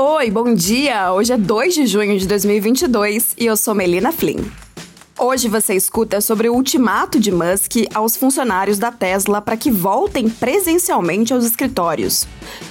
Oi, bom dia! Hoje é 2 de junho de 2022 e eu sou Melina Flynn. Hoje você escuta sobre o ultimato de Musk aos funcionários da Tesla para que voltem presencialmente aos escritórios.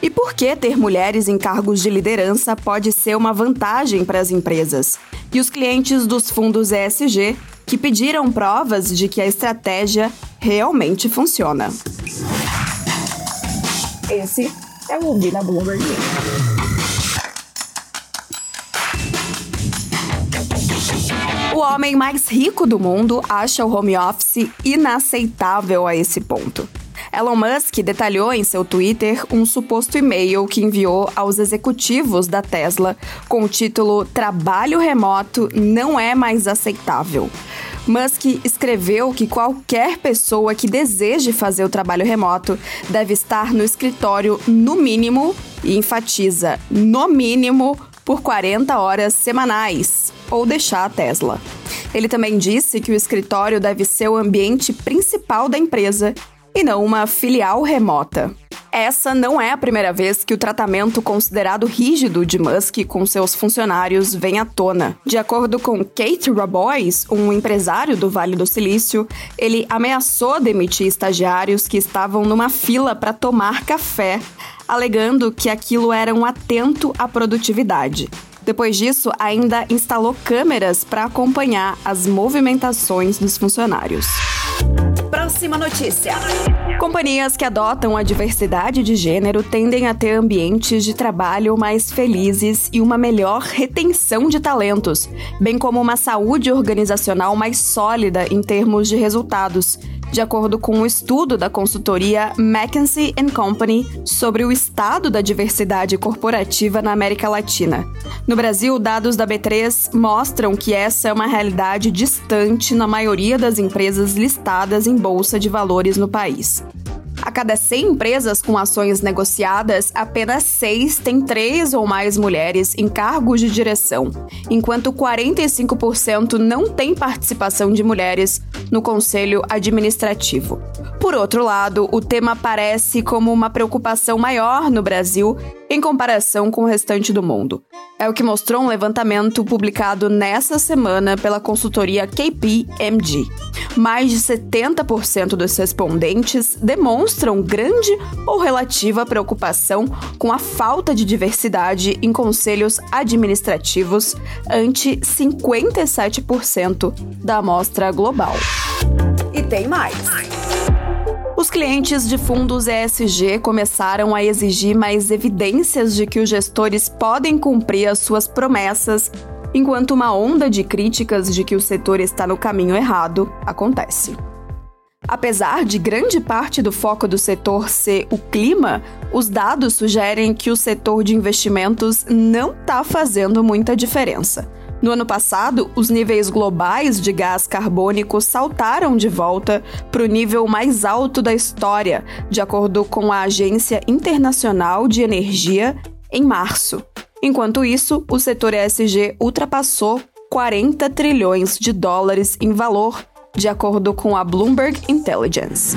E por que ter mulheres em cargos de liderança pode ser uma vantagem para as empresas. E os clientes dos fundos ESG que pediram provas de que a estratégia realmente funciona. Esse é o Ouvi na Bloomberg. O homem mais rico do mundo acha o home office inaceitável a esse ponto. Elon Musk detalhou em seu Twitter um suposto e-mail que enviou aos executivos da Tesla com o título Trabalho remoto não é mais aceitável. Musk escreveu que qualquer pessoa que deseje fazer o trabalho remoto deve estar no escritório no mínimo, e enfatiza, no mínimo, por 40 horas semanais, ou deixar a Tesla. Ele também disse que o escritório deve ser o ambiente principal da empresa e não uma filial remota. Essa não é a primeira vez que o tratamento considerado rígido de Musk com seus funcionários vem à tona. De acordo com Kate Rabois, um empresário do Vale do Silício, ele ameaçou demitir estagiários que estavam numa fila para tomar café, alegando que aquilo era um atento à produtividade. Depois disso, ainda instalou câmeras para acompanhar as movimentações dos funcionários. Próxima notícia. Companhias que adotam a diversidade de gênero tendem a ter ambientes de trabalho mais felizes e uma melhor retenção de talentos, bem como uma saúde organizacional mais sólida em termos de resultados, de acordo com um estudo da consultoria McKinsey Company sobre o estado da diversidade corporativa na América Latina. No Brasil, dados da B3 mostram que essa é uma realidade distante na maioria das empresas listadas em bolsa de valores no país. A cada 100 empresas com ações negociadas, apenas 6 têm 3 ou mais mulheres em cargos de direção, enquanto 45% não têm participação de mulheres no conselho administrativo. Por outro lado, o tema aparece como uma preocupação maior no Brasil em comparação com o restante do mundo. É o que mostrou um levantamento publicado nessa semana pela consultoria KPMG. Mais de 70% dos respondentes demonstram grande ou relativa preocupação com a falta de diversidade em conselhos administrativos, ante 57% da amostra global. E tem mais. Os clientes de fundos ESG começaram a exigir mais evidências de que os gestores podem cumprir as suas promessas, enquanto uma onda de críticas de que o setor está no caminho errado acontece. Apesar de grande parte do foco do setor ser o clima, os dados sugerem que o setor de investimentos não está fazendo muita diferença. No ano passado, os níveis globais de gás carbônico saltaram de volta para o nível mais alto da história, de acordo com a Agência Internacional de Energia, em março. Enquanto isso, o setor ESG ultrapassou 40 trilhões de dólares em valor, de acordo com a Bloomberg Intelligence.